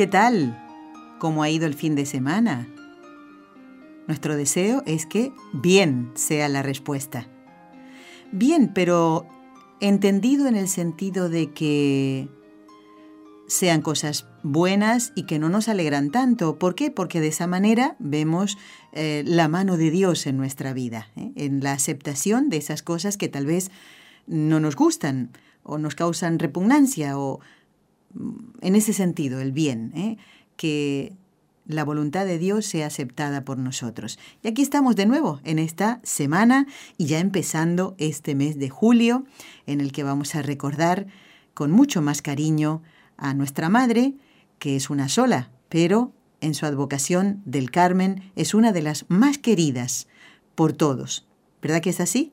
¿Qué tal? ¿Cómo ha ido el fin de semana? Nuestro deseo es que bien sea la respuesta. Bien, pero entendido en el sentido de que sean cosas buenas y que no nos alegran tanto. ¿Por qué? Porque de esa manera vemos eh, la mano de Dios en nuestra vida, ¿eh? en la aceptación de esas cosas que tal vez no nos gustan o nos causan repugnancia o en ese sentido el bien, ¿eh? que la voluntad de Dios sea aceptada por nosotros. Y aquí estamos de nuevo en esta semana y ya empezando este mes de julio en el que vamos a recordar con mucho más cariño a nuestra Madre, que es una sola, pero en su advocación del Carmen es una de las más queridas por todos. ¿Verdad que es así?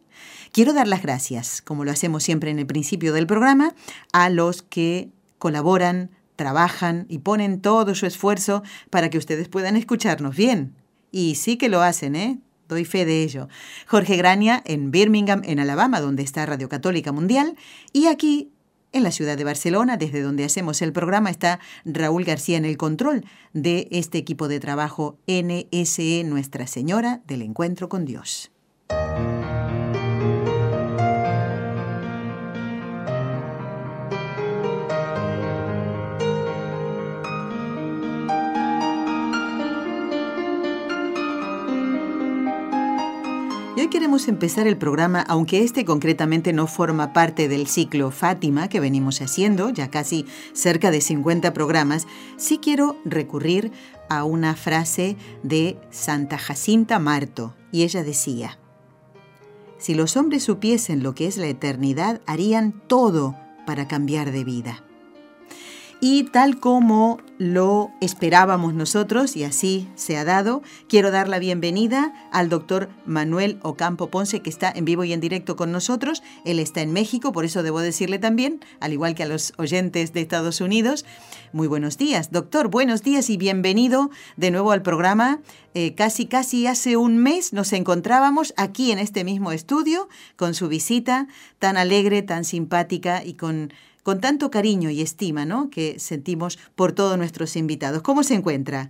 Quiero dar las gracias, como lo hacemos siempre en el principio del programa, a los que colaboran, trabajan y ponen todo su esfuerzo para que ustedes puedan escucharnos bien. Y sí que lo hacen, ¿eh? Doy fe de ello. Jorge Grania en Birmingham, en Alabama, donde está Radio Católica Mundial, y aquí en la ciudad de Barcelona, desde donde hacemos el programa, está Raúl García en el control de este equipo de trabajo NSE Nuestra Señora del Encuentro con Dios. Queremos empezar el programa, aunque este concretamente no forma parte del ciclo Fátima que venimos haciendo, ya casi cerca de 50 programas, sí quiero recurrir a una frase de Santa Jacinta Marto, y ella decía, Si los hombres supiesen lo que es la eternidad, harían todo para cambiar de vida. Y tal como lo esperábamos nosotros, y así se ha dado, quiero dar la bienvenida al doctor Manuel Ocampo Ponce, que está en vivo y en directo con nosotros. Él está en México, por eso debo decirle también, al igual que a los oyentes de Estados Unidos, muy buenos días. Doctor, buenos días y bienvenido de nuevo al programa. Eh, casi, casi hace un mes nos encontrábamos aquí en este mismo estudio con su visita tan alegre, tan simpática y con con tanto cariño y estima ¿no? que sentimos por todos nuestros invitados. ¿Cómo se encuentra?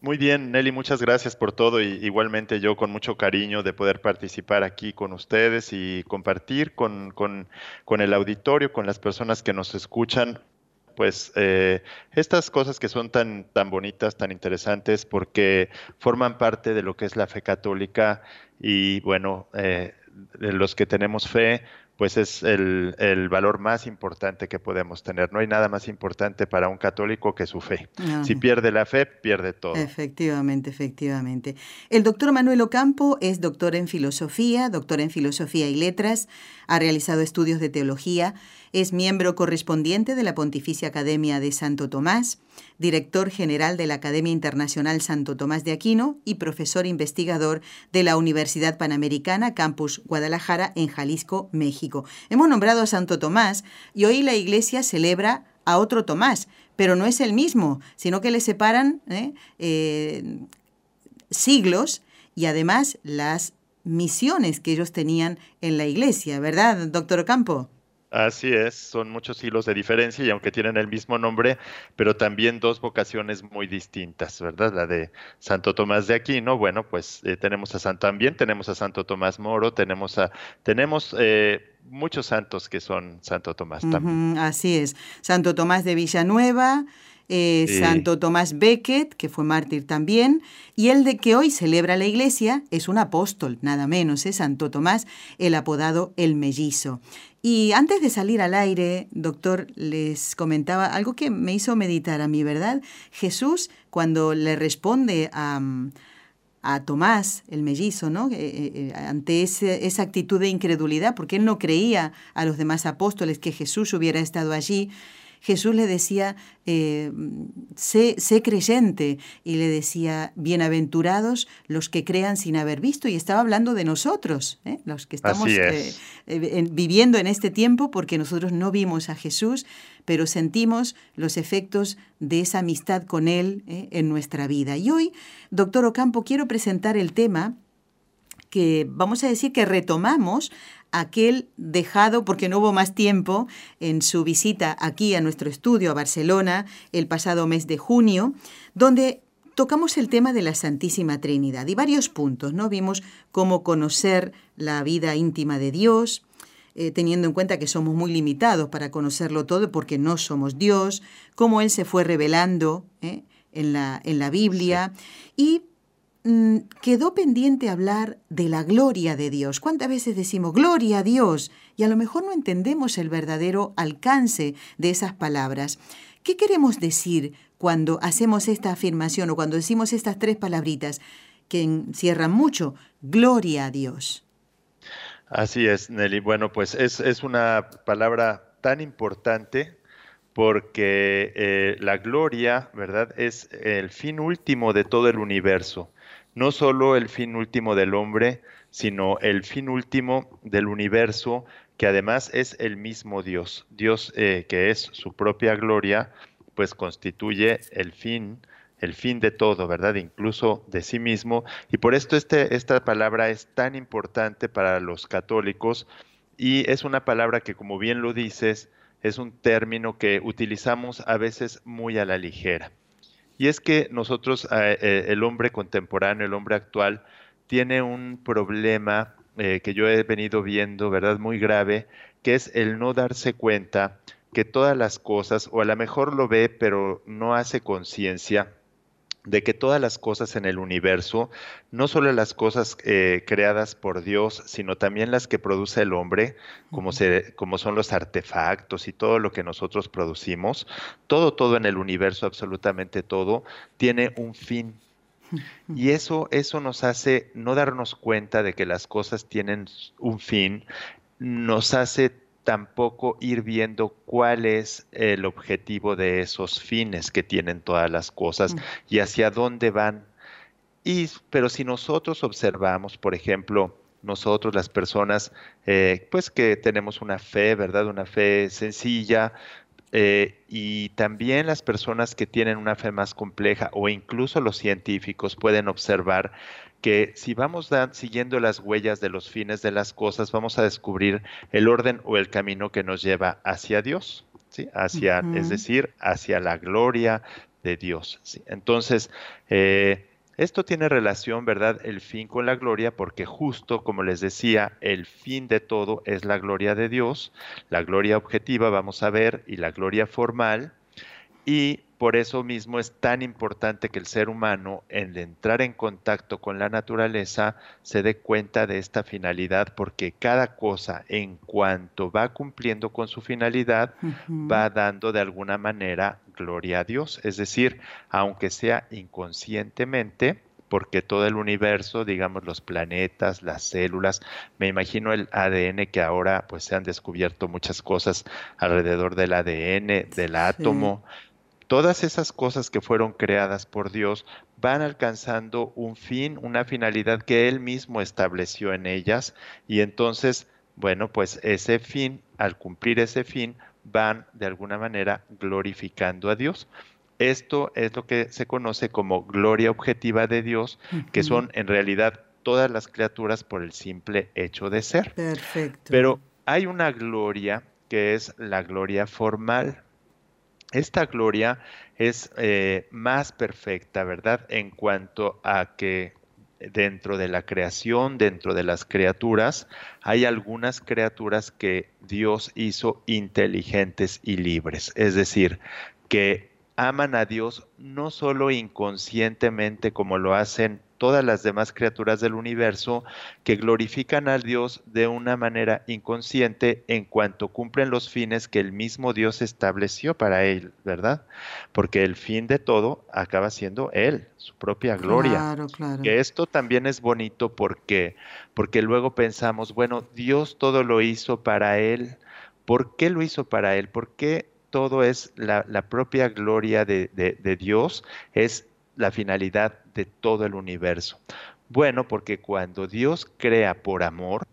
Muy bien, Nelly, muchas gracias por todo y igualmente yo con mucho cariño de poder participar aquí con ustedes y compartir con, con, con el auditorio, con las personas que nos escuchan, pues eh, estas cosas que son tan, tan bonitas, tan interesantes, porque forman parte de lo que es la fe católica y bueno, eh, los que tenemos fe, pues es el, el, valor más importante que podemos tener. No hay nada más importante para un católico que su fe. Si pierde la fe, pierde todo. Efectivamente, efectivamente. El doctor Manuel Ocampo es doctor en filosofía, doctor en filosofía y letras, ha realizado estudios de teología, es miembro correspondiente de la Pontificia Academia de Santo Tomás, director general de la Academia Internacional Santo Tomás de Aquino y profesor investigador de la Universidad Panamericana Campus Guadalajara en Jalisco, México. Hemos nombrado a Santo Tomás y hoy la Iglesia celebra a otro Tomás, pero no es el mismo, sino que le separan ¿eh? Eh, siglos y además las misiones que ellos tenían en la iglesia, ¿verdad, doctor Campo? Así es, son muchos hilos de diferencia y aunque tienen el mismo nombre, pero también dos vocaciones muy distintas, ¿verdad? La de Santo Tomás de Aquino, bueno, pues eh, tenemos a Santo también tenemos a Santo Tomás Moro, tenemos a tenemos eh, muchos santos que son Santo Tomás también. así es, Santo Tomás de Villanueva, eh, Santo Tomás Becket, que fue mártir también, y el de que hoy celebra la iglesia es un apóstol, nada menos, es Santo Tomás, el apodado el mellizo. Y antes de salir al aire, doctor, les comentaba algo que me hizo meditar a mí, ¿verdad? Jesús, cuando le responde a, a Tomás, el mellizo, ¿no? Eh, eh, eh, ante esa actitud de incredulidad, porque él no creía a los demás apóstoles que Jesús hubiera estado allí, Jesús le decía, eh, sé, creyente, y le decía, bienaventurados los que crean sin haber visto, y estaba hablando de nosotros, ¿eh? los que estamos eh, viviendo en este tiempo, porque nosotros no vimos a Jesús, pero sentimos los efectos de esa amistad con Él en nuestra vida. Y hoy, doctor Ocampo, quiero presentar el tema que vamos a decir que retomamos aquel dejado porque no hubo más tiempo en su visita aquí a nuestro estudio a Barcelona el pasado mes de junio, donde tocamos el tema de la Santísima Trinidad y varios puntos, ¿no? Vimos cómo conocer la vida íntima de Dios, eh, teniendo en cuenta que somos muy limitados para conocerlo todo porque no somos Dios, cómo Él se fue revelando ¿eh? en, la, en la Biblia y quedó pendiente hablar de la gloria de Dios. ¿Cuántas veces decimos gloria a Dios? Y a lo mejor no entendemos el verdadero alcance de esas palabras. ¿Qué queremos decir cuando hacemos esta afirmación o cuando decimos estas tres palabritas que encierran mucho? Gloria a Dios. Así es, Nelly. Bueno, pues es, una palabra tan importante porque eh, la gloria, ¿verdad? Es el fin último de todo el universo no solo el fin último del hombre, sino el fin último del universo, que además es el mismo Dios. Dios eh, que es su propia gloria, pues constituye el fin, el fin de todo, ¿verdad? Incluso de sí mismo. Y por esto este, esta palabra es tan importante para los católicos y es una palabra que, como bien lo dices, es un término que utilizamos a veces muy a la ligera. Y es que nosotros, eh, eh, el hombre contemporáneo, el hombre actual, tiene un problema eh, que yo he venido viendo, ¿verdad? Muy grave, que es el no darse cuenta que todas las cosas, o a lo mejor lo ve, pero no hace conciencia de que todas las cosas en el universo, no solo las cosas eh, creadas por Dios, sino también las que produce el hombre, como, se, como son los artefactos y todo lo que nosotros producimos, todo, todo en el universo, absolutamente todo, tiene un fin. Y eso, eso nos hace no darnos cuenta de que las cosas tienen un fin, nos hace tampoco ir viendo cuál es el objetivo de esos fines que tienen todas las cosas mm. y hacia dónde van. Y, pero si nosotros observamos, por ejemplo, nosotros las personas, eh, pues que tenemos una fe, ¿verdad? Una fe sencilla, eh, y también las personas que tienen una fe más compleja o incluso los científicos pueden observar que si vamos siguiendo las huellas de los fines de las cosas, vamos a descubrir el orden o el camino que nos lleva hacia Dios, ¿sí? hacia, es decir, hacia la gloria de Dios. Entonces, eh, esto tiene relación, ¿verdad? El fin con la gloria, porque justo como les decía, el fin de todo es la gloria de Dios, la gloria objetiva, vamos a ver, y la gloria formal. Y por eso mismo es tan importante que el ser humano, en entrar en contacto con la naturaleza, se dé cuenta de esta finalidad, porque cada cosa, en cuanto va cumpliendo con su finalidad, va dando de alguna manera gloria a Dios. Es decir, aunque sea inconscientemente, porque todo el universo, digamos los planetas, las células, me imagino el ADN que ahora pues se han descubierto muchas cosas alrededor del ADN, del átomo, todas esas cosas que fueron creadas por Dios van alcanzando un fin, una finalidad que Él mismo estableció en ellas y entonces, bueno, pues ese fin, al cumplir ese fin, van de alguna manera glorificando a Dios. Esto es lo que se conoce como gloria objetiva de Dios, que son en realidad todas las criaturas por el simple hecho de ser. Perfecto. Pero hay una gloria que es la gloria formal. Esta gloria es eh, más perfecta, ¿verdad? En cuanto a que dentro de la creación, dentro de las criaturas, hay algunas criaturas que Dios hizo inteligentes y libres, es decir, que aman a Dios no solo inconscientemente como lo hacen todas las demás criaturas del universo que glorifican a Dios de una manera inconsciente en cuanto cumplen los fines que el mismo Dios estableció para él, ¿verdad? Porque el fin de todo acaba siendo él, su propia gloria. Claro, claro. Que esto también es bonito porque porque luego pensamos, bueno, Dios todo lo hizo para él. ¿Por qué lo hizo para él? ¿Por qué todo es la, propia gloria de, de Dios, es la finalidad de todo el universo. Bueno, porque cuando Dios crea por amor,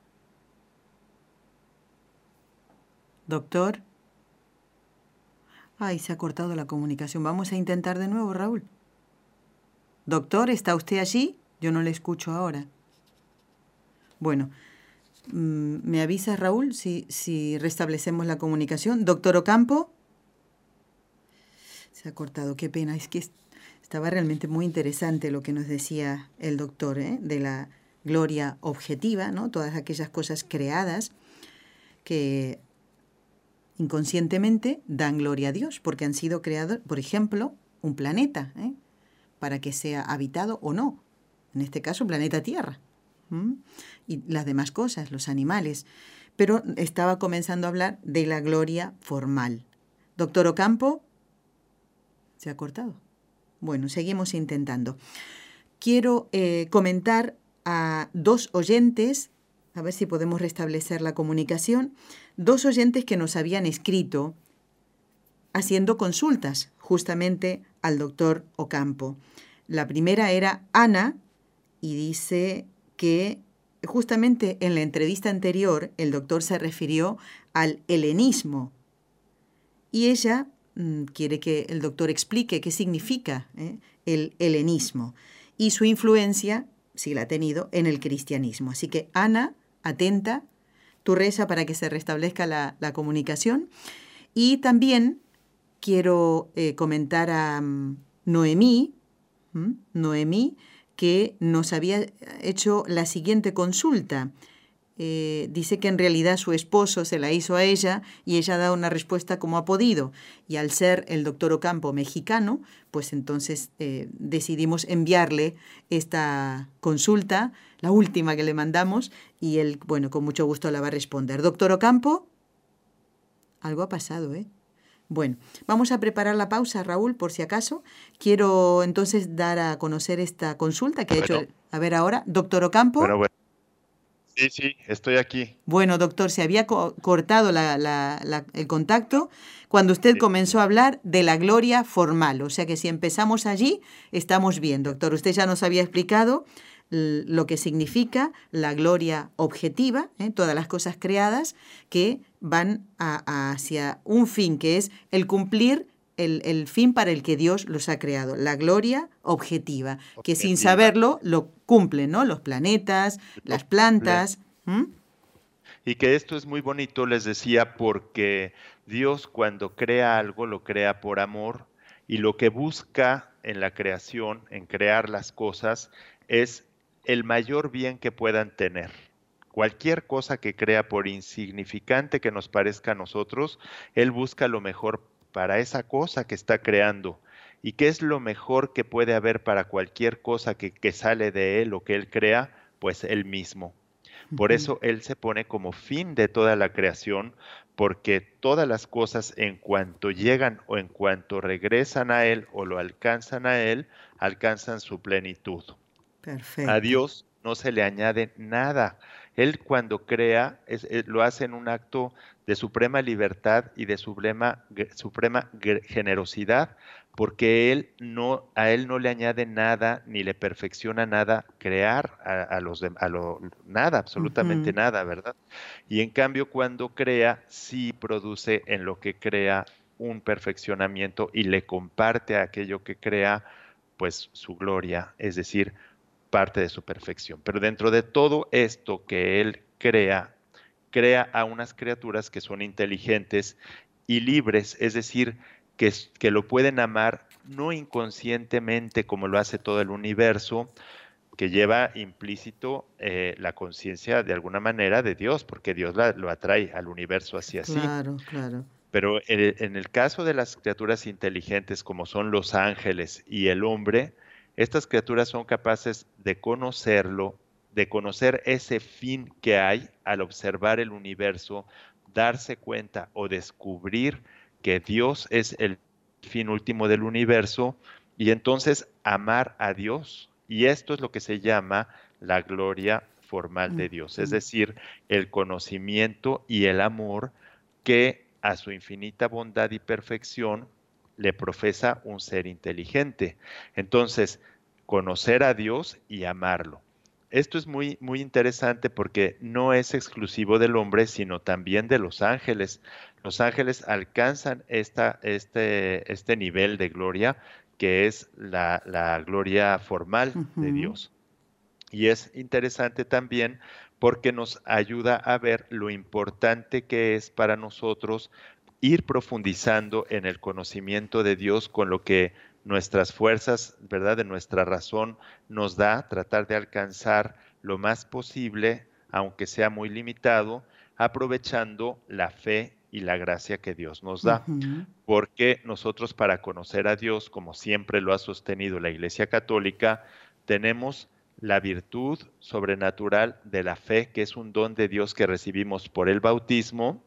Doctor. Ay, se ha cortado la comunicación. Vamos a intentar de nuevo, Raúl. Doctor, ¿está usted allí? Yo no le escucho ahora. Bueno, mm, ¿me avisa Raúl si, si restablecemos la comunicación? Doctor Ocampo. Se ha cortado, qué pena. Es que estaba realmente muy interesante lo que nos decía el doctor ¿eh? de la gloria objetiva, ¿no? Todas aquellas cosas creadas que inconscientemente dan gloria a Dios, porque han sido creados, por ejemplo, un planeta, ¿eh? para que sea habitado o no. En este caso, planeta Tierra. Y las demás cosas, los animales. Pero estaba comenzando a hablar de la gloria formal. Doctor Ocampo, se ha cortado. Bueno, seguimos intentando. Quiero eh, comentar a dos oyentes, a ver si podemos restablecer la comunicación dos oyentes que nos habían escrito haciendo consultas justamente al doctor Ocampo. La primera era Ana y dice que justamente en la entrevista anterior el doctor se refirió al helenismo y ella mm, quiere que el doctor explique qué significa ¿eh? el helenismo y su influencia, si la ha tenido, en el cristianismo. Así que Ana, atenta, tu reza para que se restablezca la, comunicación. Y también quiero eh, comentar a mm, Noemí, Noemí, que nos había hecho la siguiente consulta. Eh, dice que en realidad su esposo se la hizo a ella y ella da una respuesta como ha podido. Y al ser el doctor Ocampo mexicano, pues entonces eh, decidimos enviarle esta consulta, la última que le mandamos, y él, bueno, con mucho gusto la va a responder. Doctor Ocampo, algo ha pasado, ¿eh? Bueno, vamos a preparar la pausa, Raúl, por si acaso. Quiero entonces dar a conocer esta consulta que ha hecho. A ver ahora, doctor Ocampo. Bueno, bueno. Sí, sí, estoy aquí. Bueno, doctor, se había cortado el contacto cuando usted comenzó a hablar de la gloria formal. O sea que si empezamos allí, estamos bien, doctor. Usted ya nos había explicado lo que significa la gloria objetiva, ¿eh? todas las cosas creadas que van hacia un fin, que es el cumplir el, fin para el que Dios los ha creado, la gloria objetiva, que sin saberlo lo cumplen, ¿no? Los planetas, las plantas. Y que esto es muy bonito, les decía, porque Dios cuando crea algo lo crea por amor y lo que busca en la creación, en crear las cosas, es el mayor bien que puedan tener. Cualquier cosa que crea, por insignificante que nos parezca a nosotros, Él busca lo mejor para esa cosa que está creando. ¿Y qué es lo mejor que puede haber para cualquier cosa que, sale de Él o que Él crea? Pues Él mismo. Por eso Él se pone como fin de toda la creación, porque todas las cosas en cuanto llegan o en cuanto regresan a Él o lo alcanzan a Él, alcanzan su plenitud. Perfecto. A Dios no se le añade nada. Él cuando crea eh, lo hace en un acto de suprema libertad y de suprema, suprema generosidad, porque él no, a él no le añade nada ni le perfecciona nada crear a, los a lo, nada, absolutamente nada, ¿verdad? Y en cambio cuando crea sí produce en lo que crea un perfeccionamiento y le comparte a aquello que crea pues su gloria, es decir, parte de su perfección. Pero dentro de todo esto que Él crea, crea a unas criaturas que son inteligentes y libres, es decir, que, que lo pueden amar no inconscientemente como lo hace todo el universo, que lleva implícito eh, la conciencia de alguna manera de Dios, porque Dios lo atrae al universo así así. Claro, claro. Pero en el caso de las criaturas inteligentes como son los ángeles y el hombre, estas criaturas son capaces de conocerlo, de conocer ese fin que hay al observar el universo, darse cuenta o descubrir que Dios es el fin último del universo y entonces amar a Dios. Y esto es lo que se llama la gloria formal de Dios, es decir, el conocimiento y el amor que a su infinita bondad y perfección, le profesa un ser inteligente. Entonces, conocer a Dios y amarlo. Esto es muy, muy interesante porque no es exclusivo del hombre, sino también de los ángeles. Los ángeles alcanzan esta, este, este nivel de gloria que es la, gloria formal de Dios. Y es interesante también porque nos ayuda a ver lo importante que es para nosotros ir profundizando en el conocimiento de Dios con lo que nuestras fuerzas, ¿verdad? De nuestra razón nos da, tratar de alcanzar lo más posible, aunque sea muy limitado, aprovechando la fe y la gracia que Dios nos da. Porque nosotros para conocer a Dios, como siempre lo ha sostenido la Iglesia Católica, tenemos la virtud sobrenatural de la fe, que es un don de Dios que recibimos por el bautismo,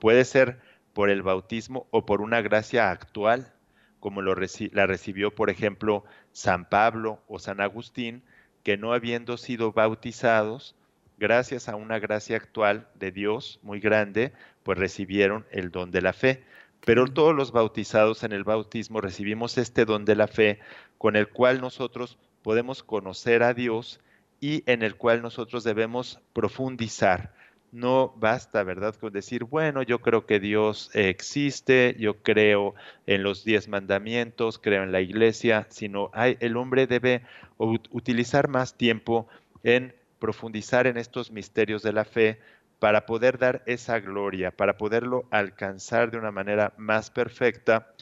puede ser por el bautismo o por una gracia actual, como lo la recibió, por ejemplo, San Pablo o San Agustín, que no habiendo sido bautizados, gracias a una gracia actual de Dios muy grande, pues recibieron el don de la fe. Pero todos los bautizados en el bautismo recibimos este don de la fe con el cual nosotros podemos conocer a Dios y en el cual nosotros debemos profundizar no basta, ¿verdad?, con decir, bueno, yo creo que Dios existe, yo creo en los diez mandamientos, creo en la iglesia, sino hay, el hombre debe utilizar más tiempo en profundizar en estos misterios de la fe para poder dar esa gloria, para poderlo alcanzar de una manera más perfecta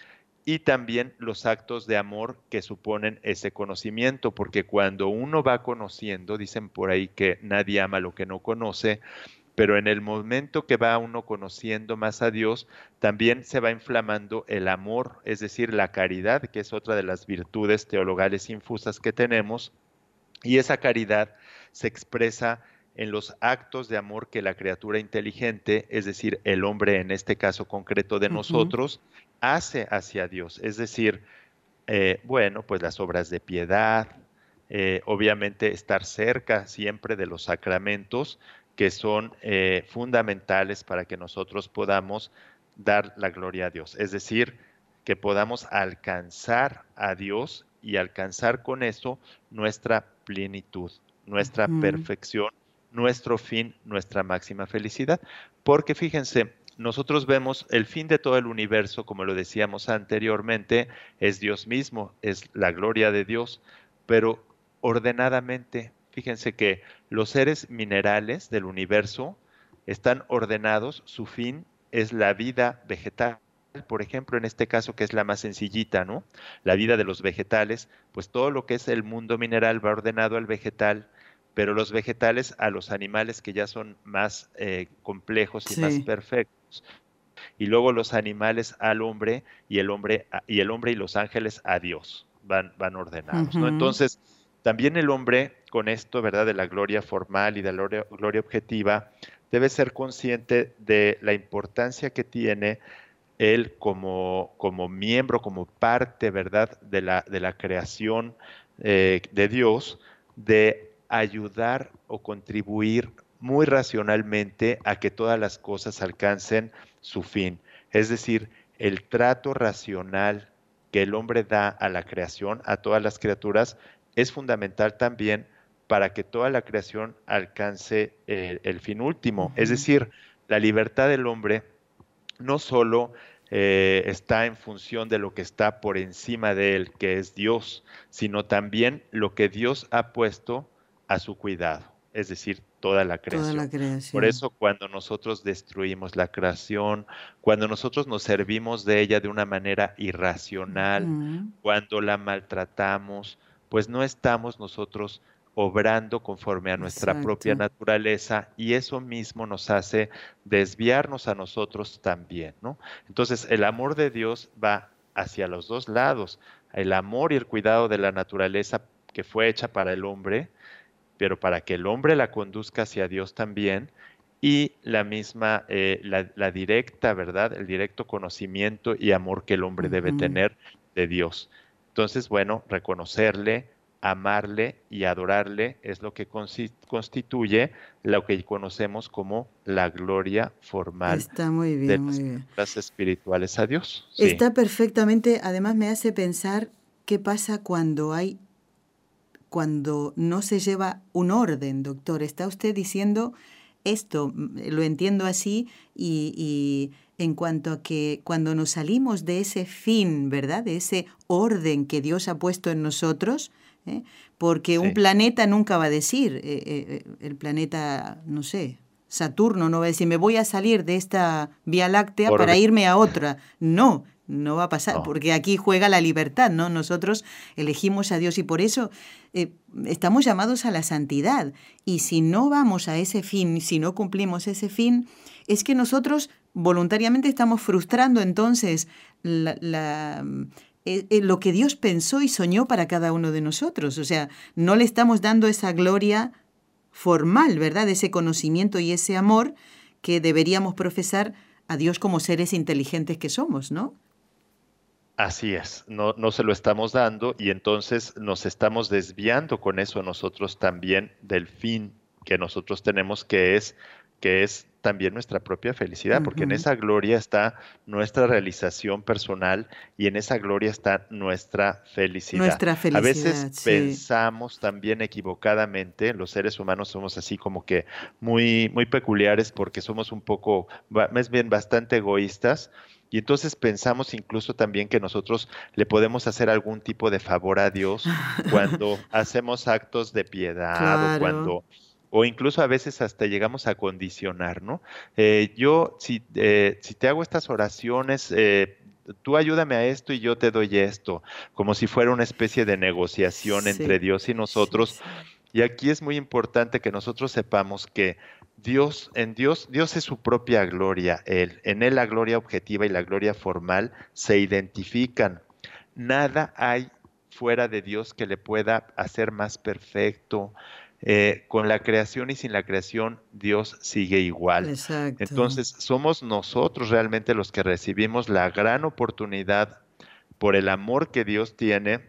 y también los actos de amor que suponen ese conocimiento, porque cuando uno va conociendo, dicen por ahí que nadie ama lo que no conoce, pero en el momento que va uno conociendo más a Dios, también se va inflamando el amor, es decir, la caridad, que es otra de las virtudes teologales infusas que tenemos, y esa caridad se expresa en los actos de amor que la criatura inteligente, es decir, el hombre en este caso concreto de nosotros, hace hacia Dios. Es decir, eh, bueno, pues las obras de piedad, eh, obviamente estar cerca siempre de los sacramentos, que son eh, fundamentales para que nosotros podamos dar la gloria a Dios. Es decir, que podamos alcanzar a Dios y alcanzar con eso nuestra plenitud, nuestra perfección, nuestro fin, nuestra máxima felicidad. Porque fíjense, nosotros vemos el fin de todo el universo, como lo decíamos anteriormente, es Dios mismo, es la gloria de Dios, pero ordenadamente, Fíjense que los seres minerales del universo están ordenados, su fin es la vida vegetal, por ejemplo, en este caso que es la más sencillita, ¿no? La vida de los vegetales, pues todo lo que es el mundo mineral va ordenado al vegetal, pero los vegetales a los animales que ya son más eh, complejos y más perfectos. Y luego los animales al hombre y el hombre y el hombre y los ángeles a Dios van, van ordenados, ¿no? Entonces, también el hombre, con esto, ¿verdad?, de la gloria formal y de la gloria, objetiva, debe ser consciente de la importancia que tiene él como, como miembro, como parte, ¿verdad?, de la, de la creación eh, de Dios, de ayudar o contribuir muy racionalmente a que todas las cosas alcancen su fin. Es decir, el trato racional que el hombre da a la creación, a todas las criaturas, es fundamental también para que toda la creación alcance el, fin último. Es decir, la libertad del hombre no solo eh, está en función de lo que está por encima de él, que es Dios, sino también lo que Dios ha puesto a su cuidado, es decir, toda la creación. Por eso cuando nosotros destruimos la creación, cuando nosotros nos servimos de ella de una manera irracional, cuando la maltratamos, pues no estamos nosotros obrando conforme a nuestra propia naturaleza y eso mismo nos hace desviarnos a nosotros también, ¿no? Entonces, el amor de Dios va hacia los dos lados, el amor y el cuidado de la naturaleza que fue hecha para el hombre, pero para que el hombre la conduzca hacia Dios también, y la misma, eh, la, directa, ¿verdad? El directo conocimiento y amor que el hombre debe tener de Dios. Entonces, bueno, reconocerle, amarle y adorarle es lo que constituye lo que conocemos como la gloria formal Está muy bien, de las espirituales a Dios. Está perfectamente, además me hace pensar qué pasa cuando hay cuando no se lleva un orden, doctor. Está usted diciendo esto, lo entiendo así, y, en cuanto a que cuando nos salimos de ese fin, ¿verdad? De ese orden que Dios ha puesto en nosotros, ¿eh? porque un planeta nunca va a decir, eh, eh, el planeta, no sé, Saturno no va a decir, me voy a salir de esta Vía Láctea para irme a otra. No, no va a pasar, porque aquí juega la libertad, ¿no? Nosotros elegimos a Dios y por eso estamos llamados a la santidad. Y si no vamos a ese fin, si no cumplimos ese fin, es que nosotros voluntariamente estamos frustrando entonces la eh, eh, lo que Dios pensó y soñó para cada uno de nosotros. O sea, no le estamos dando esa gloria formal, ¿verdad? Ese conocimiento y ese amor que deberíamos profesar a Dios como seres inteligentes que somos, ¿no? Así es, no, no se lo estamos dando y entonces nos estamos desviando con eso nosotros también del fin que nosotros tenemos, que es, que es también nuestra propia felicidad, porque en esa gloria está nuestra realización personal y en esa gloria está nuestra felicidad. Nuestra felicidad. A veces pensamos también equivocadamente, los seres humanos somos así como que muy, muy peculiares porque somos un poco, más bien bastante egoístas. Y entonces pensamos incluso también que nosotros le podemos hacer algún tipo de favor a Dios cuando hacemos actos de piedad o cuando o incluso a veces hasta llegamos a condicionar, ¿no? Eh, yo, si, eh, si te hago estas oraciones, eh, tú ayúdame a esto y yo te doy esto, como si fuera una especie de negociación entre Dios y nosotros. Y aquí es muy importante que nosotros sepamos que Dios, en Dios, Dios es su propia gloria, Él. En Él la gloria objetiva y la gloria formal se identifican. Nada hay fuera de Dios que le pueda hacer más perfecto, eh, con la creación y sin la creación, Dios sigue igual. Entonces, somos nosotros realmente los que recibimos la gran oportunidad por el amor que Dios tiene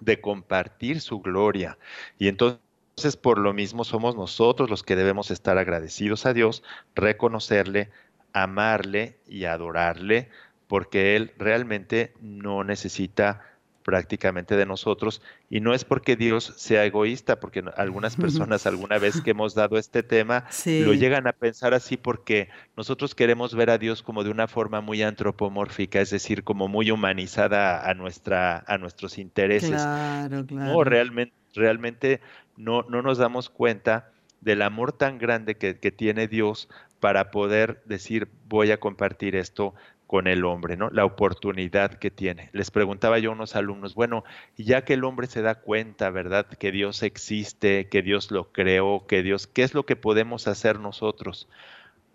de compartir su gloria. Y entonces, por lo mismo, somos nosotros los que debemos estar agradecidos a Dios, reconocerle, amarle y adorarle, porque Él realmente no necesita prácticamente de nosotros y no es porque Dios sea egoísta, porque algunas personas alguna vez que hemos dado este tema lo llegan a pensar así porque nosotros queremos ver a Dios como de una forma muy antropomórfica, es decir, como muy humanizada a nuestra a nuestros intereses. Claro, claro. No, realmente realmente no no nos damos cuenta del amor tan grande que, que tiene Dios para poder decir voy a compartir esto con el hombre, ¿no? La oportunidad que tiene. Les preguntaba yo a unos alumnos, bueno, ya que el hombre se da cuenta, ¿verdad? Que Dios existe, que Dios lo creó, que Dios, ¿qué es lo que podemos hacer nosotros?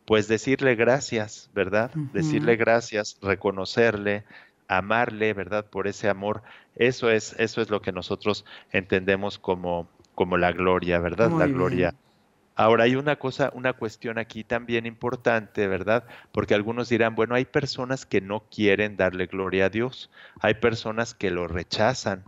Pues decirle gracias, ¿verdad? Decirle gracias, reconocerle, amarle, ¿verdad? Por ese amor. Eso es, eso es lo que nosotros entendemos como, como la gloria, ¿verdad? la gloria Ahora hay una cosa, una cuestión aquí también importante, ¿verdad? Porque algunos dirán, bueno, hay personas que no quieren darle gloria a Dios, hay personas que lo rechazan.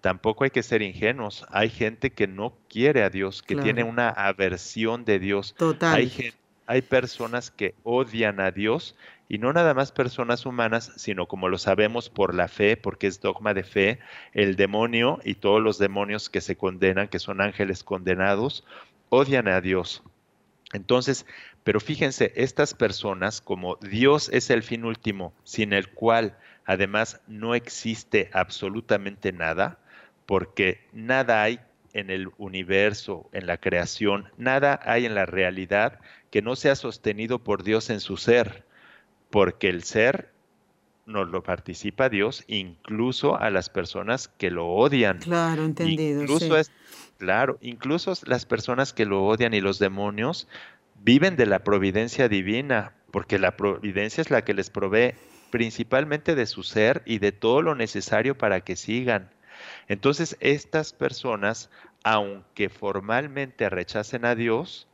Tampoco hay que ser ingenuos. Hay gente que no quiere a Dios, que tiene una aversión de Dios. Total. Hay, hay personas que odian a Dios y no nada más personas humanas, sino como lo sabemos por la fe, porque es dogma de fe, el demonio y todos los demonios que se condenan, que son ángeles condenados, odian a Dios. Entonces, pero fíjense, estas personas, como Dios es el fin último, sin el cual además no existe absolutamente nada, porque nada hay en el universo, en la creación, nada hay en la realidad que no sea sostenido por Dios en su ser, porque el ser nos lo participa Dios, incluso a las personas que lo odian. Claro, entendido. Incluso es, Claro, incluso las personas que lo odian y los demonios viven de la providencia divina, porque la providencia es la que les provee principalmente de su ser y de todo lo necesario para que sigan. Entonces, estas personas, aunque formalmente rechacen a Dios,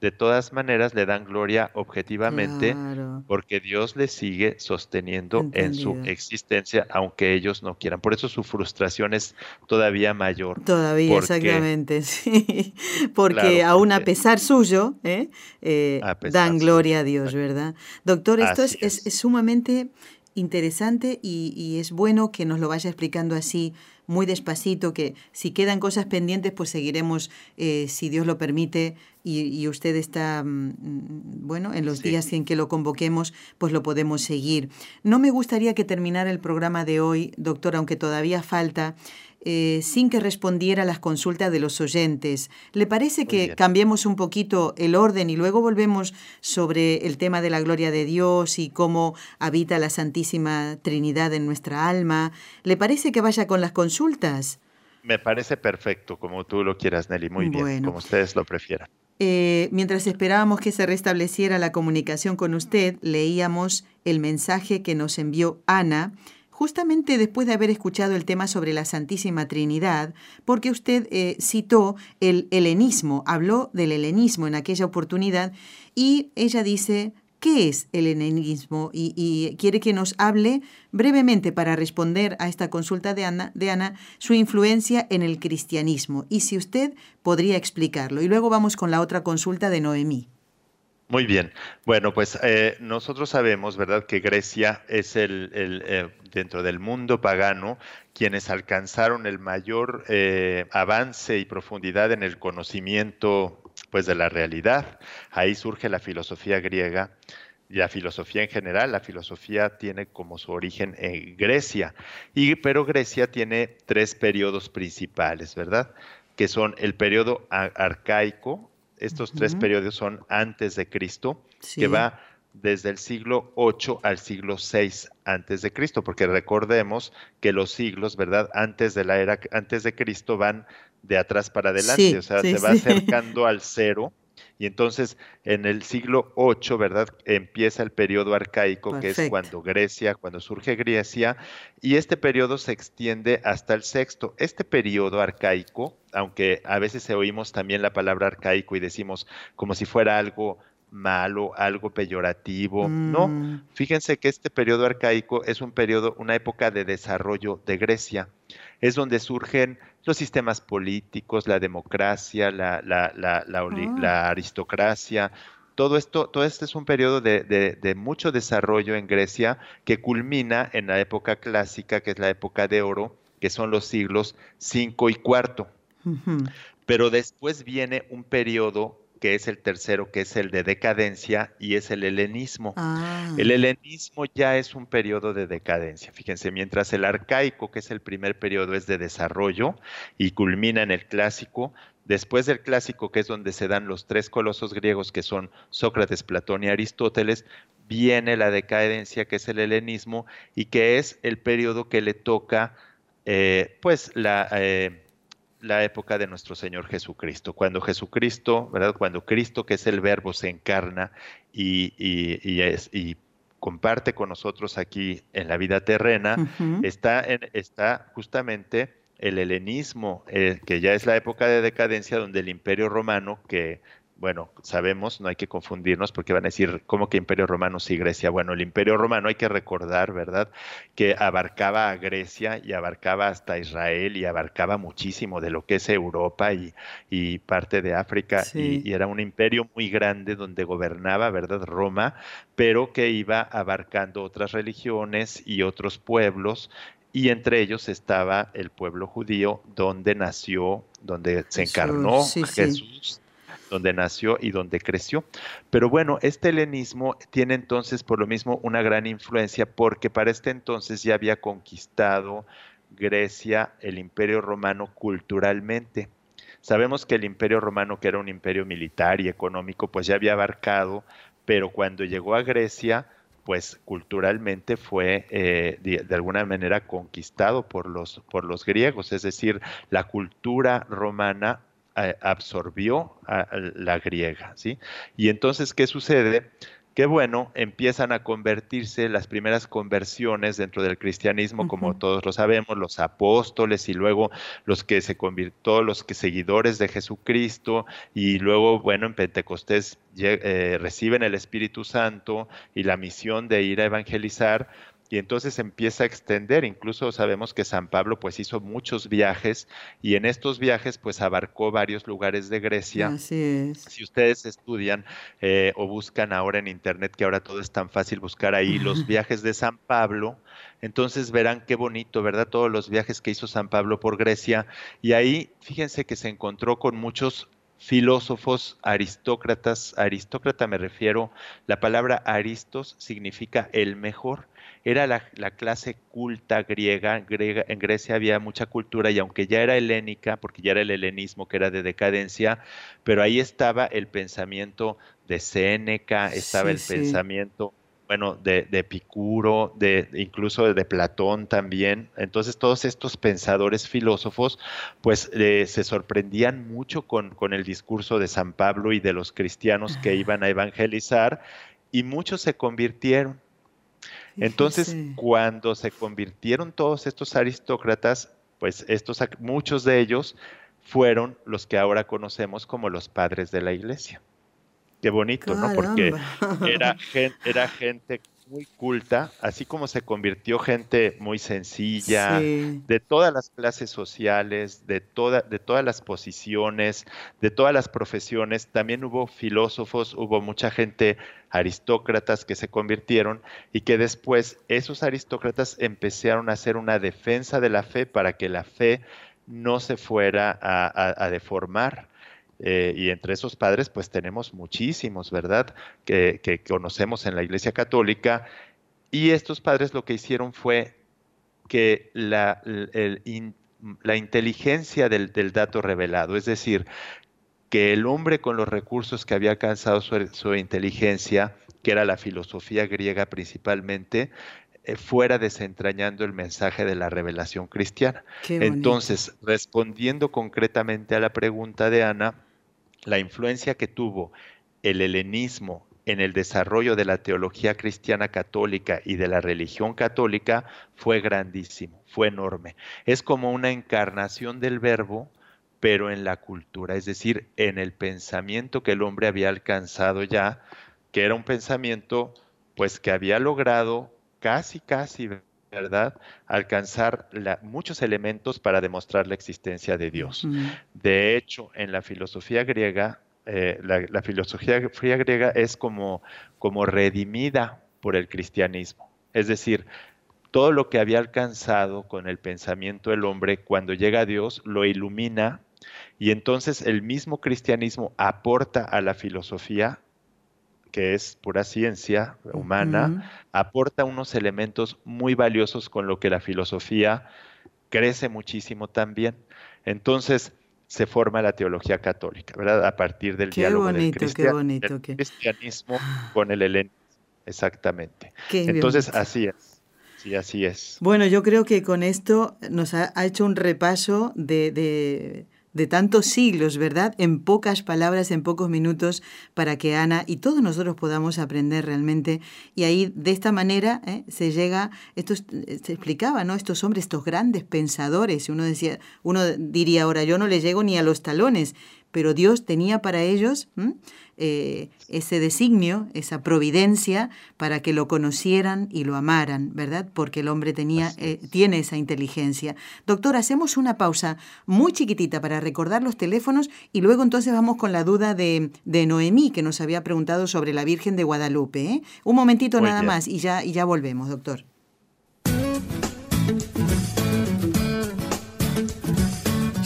de todas maneras le dan gloria objetivamente porque Dios le sigue sosteniendo en su existencia aunque ellos no quieran. Por eso su frustración es todavía mayor. Todavía, exactamente, sí. Porque aún a pesar suyo, ¿eh? Eh, dan gloria a Dios, ¿verdad? Doctor, esto es, es. sumamente interesante y es bueno que nos lo vaya explicando así muy despacito, que si quedan cosas pendientes, pues seguiremos, eh, si Dios lo permite, y, usted está, mm, bueno, en los días en que lo convoquemos, pues lo podemos seguir. No me gustaría que terminara el programa de hoy, doctor, aunque todavía falta, eh, sin que respondiera a las consultas de los oyentes. ¿Le parece que cambiemos un poquito el orden y luego volvemos sobre el tema de la gloria de Dios y cómo habita la Santísima Trinidad en nuestra alma? ¿Le parece que vaya con las consultas? Me parece perfecto, como tú lo quieras, Nelly. Muy bien, como ustedes lo prefieran. Eh, mientras esperábamos que se restableciera la comunicación con usted, leíamos el mensaje que nos envió Ana justamente después de haber escuchado el tema sobre la Santísima Trinidad, porque usted eh, citó el helenismo, habló del helenismo en aquella oportunidad, y ella dice, ¿qué es el helenismo? Y, quiere que nos hable brevemente para responder a esta consulta de Ana, de Ana, su influencia en el cristianismo, y si usted podría explicarlo. Y luego vamos con la otra consulta de Noemí. Muy bien. Bueno, pues eh, nosotros sabemos, ¿verdad?, que Grecia es el, eh, dentro del mundo pagano quienes alcanzaron el mayor eh, avance y profundidad en el conocimiento, pues, de la realidad. Ahí surge la filosofía griega y la filosofía en general. La filosofía tiene como su origen en Grecia, y, pero Grecia tiene tres periodos principales, ¿verdad? Que son el periodo arcaico, estos tres periodos son antes de Cristo, que va desde el siglo 8 al siglo 6 antes de Cristo, porque recordemos que los siglos, ¿verdad? Antes de la era antes de Cristo van de atrás para adelante, o sea, se va acercando al cero y entonces en el siglo VIII, ¿verdad? Empieza el periodo arcaico, que es cuando Grecia, cuando surge Grecia, y este periodo se extiende hasta el sexto. Este periodo arcaico, aunque a veces oímos también la palabra arcaico y decimos como si fuera algo malo, algo peyorativo. No, mm. fíjense que este periodo arcaico es un periodo, una época de desarrollo de Grecia. Es donde surgen los sistemas políticos, la democracia, la, la, la, ah. aristocracia. Todo esto, todo este es un periodo de, mucho desarrollo en Grecia que culmina en la época clásica, que es la época de oro, que son los siglos 5 y cuarto. Pero después viene un periodo que es el tercero, que es el de decadencia, y es el helenismo. Ah. El helenismo ya es un periodo de decadencia. Fíjense, mientras el arcaico, que es el primer periodo, es de desarrollo y culmina en el clásico, después del clásico, que es donde se dan los tres colosos griegos, que son Sócrates, Platón y Aristóteles, viene la decadencia, que es el helenismo, y que es el periodo que le toca, eh, pues, la... Eh, la época de nuestro Señor Jesucristo, cuando Jesucristo, ¿verdad? Cuando Cristo, que es el verbo, se encarna y, y, comparte con nosotros aquí en la vida terrena, está, en, está justamente el helenismo, eh, que ya es la época de decadencia donde el imperio romano, que bueno, sabemos, no hay que confundirnos porque van a decir, ¿cómo que Imperio Romano sí Grecia? Bueno, el Imperio Romano hay que recordar, ¿verdad? Que abarcaba a Grecia y abarcaba hasta Israel y abarcaba muchísimo de lo que es Europa y, parte de África y, era un imperio muy grande donde gobernaba, ¿verdad? Roma, pero que iba abarcando otras religiones y otros pueblos y entre ellos estaba el pueblo judío donde nació, donde se encarnó Jesús donde nació y donde creció. Pero bueno, este helenismo tiene entonces por lo mismo una gran influencia porque para este entonces ya había conquistado Grecia, el imperio romano culturalmente. Sabemos que el imperio romano, que era un imperio militar y económico, pues ya había abarcado, pero cuando llegó a Grecia, pues culturalmente fue eh, de, alguna manera conquistado por los, por los griegos, es decir, la cultura romana absorbió a la griega, ¿sí? Y entonces, ¿qué sucede? que bueno, empiezan a convertirse las primeras conversiones dentro del cristianismo, como todos lo sabemos, los apóstoles y luego los que se convirtió, los que seguidores de Jesucristo y luego, bueno, en Pentecostés eh, reciben el Espíritu Santo y la misión de ir a evangelizar y entonces empieza a extender. Incluso sabemos que San Pablo pues hizo muchos viajes y en estos viajes pues abarcó varios lugares de Grecia. Así es. Si ustedes estudian eh, o buscan ahora en internet, que ahora todo es tan fácil buscar ahí los viajes de San Pablo, entonces verán qué bonito, ¿verdad? Todos los viajes que hizo San Pablo por Grecia y ahí fíjense que se encontró con muchos filósofos aristócratas, aristócrata me refiero, la palabra aristos significa el mejor, era la, clase culta griega, griega, en Grecia había mucha cultura y aunque ya era helénica, porque ya era el helenismo que era de decadencia, pero ahí estaba el pensamiento de Séneca, estaba el pensamiento bueno, de, Epicuro, de, incluso de Platón también. Entonces todos estos pensadores filósofos pues eh, se sorprendían mucho con, con, el discurso de San Pablo y de los cristianos que iban a evangelizar y muchos se convirtieron. Entonces, cuando se convirtieron todos estos aristócratas, pues estos, muchos de ellos fueron los que ahora conocemos como los padres de la iglesia. Qué bonito, ¿no? Porque era, era gente muy culta, así como se convirtió gente muy sencilla, de todas las clases sociales, de, toda, de todas las posiciones, de todas las profesiones. También hubo filósofos, hubo mucha gente aristócratas que se convirtieron y que después esos aristócratas empezaron a hacer una defensa de la fe para que la fe no se fuera a deformar eh, y entre esos padres, pues tenemos muchísimos, ¿verdad? Que, conocemos en la Iglesia Católica. Y estos padres lo que hicieron fue que la, la inteligencia del, dato revelado, es decir, que el hombre con los recursos que había alcanzado su, inteligencia, que era la filosofía griega principalmente, eh, fuera desentrañando el mensaje de la revelación cristiana. Entonces, respondiendo concretamente a la pregunta de Ana, la influencia que tuvo el helenismo en el desarrollo de la teología cristiana católica y de la religión católica fue grandísimo, fue enorme. Es como una encarnación del verbo, pero en la cultura, es decir, en el pensamiento que el hombre había alcanzado ya, que era un pensamiento pues que había logrado casi, casi, ¿verdad? Alcanzar muchos elementos para demostrar la existencia de Dios. De hecho, en la filosofía griega, eh, la, filosofía griega es como, como redimida por el cristianismo. Es decir, todo lo que había alcanzado con el pensamiento del hombre, cuando llega a Dios, lo ilumina y entonces el mismo cristianismo aporta a la filosofía que es pura ciencia humana, aporta unos elementos muy valiosos con lo que la filosofía crece muchísimo también. Entonces, se forma la teología católica, ¿verdad? A partir del diálogo del, cristianismo con el helenismo. Exactamente. Entonces, así es. Sí, así es. Bueno, yo creo que con esto nos ha, hecho un repaso de de tantos siglos, ¿verdad? En pocas palabras, en pocos minutos, para que Ana y todos nosotros podamos aprender realmente. Y ahí, de esta manera, ¿eh? se llega, esto se explicaba, ¿no? Estos hombres, estos grandes pensadores, uno decía, uno diría ahora, yo no le llego ni a los talones, pero Dios tenía para ellos eh, ese designio, esa providencia para que lo conocieran y lo amaran, ¿verdad? Porque el hombre tenía, eh, tiene esa inteligencia. Doctor, hacemos una pausa muy chiquitita para recordar los teléfonos y luego entonces vamos con la duda de, Noemí, que nos había preguntado sobre la Virgen de Guadalupe. ¿eh? Un momentito nada más y ya, y ya volvemos, doctor.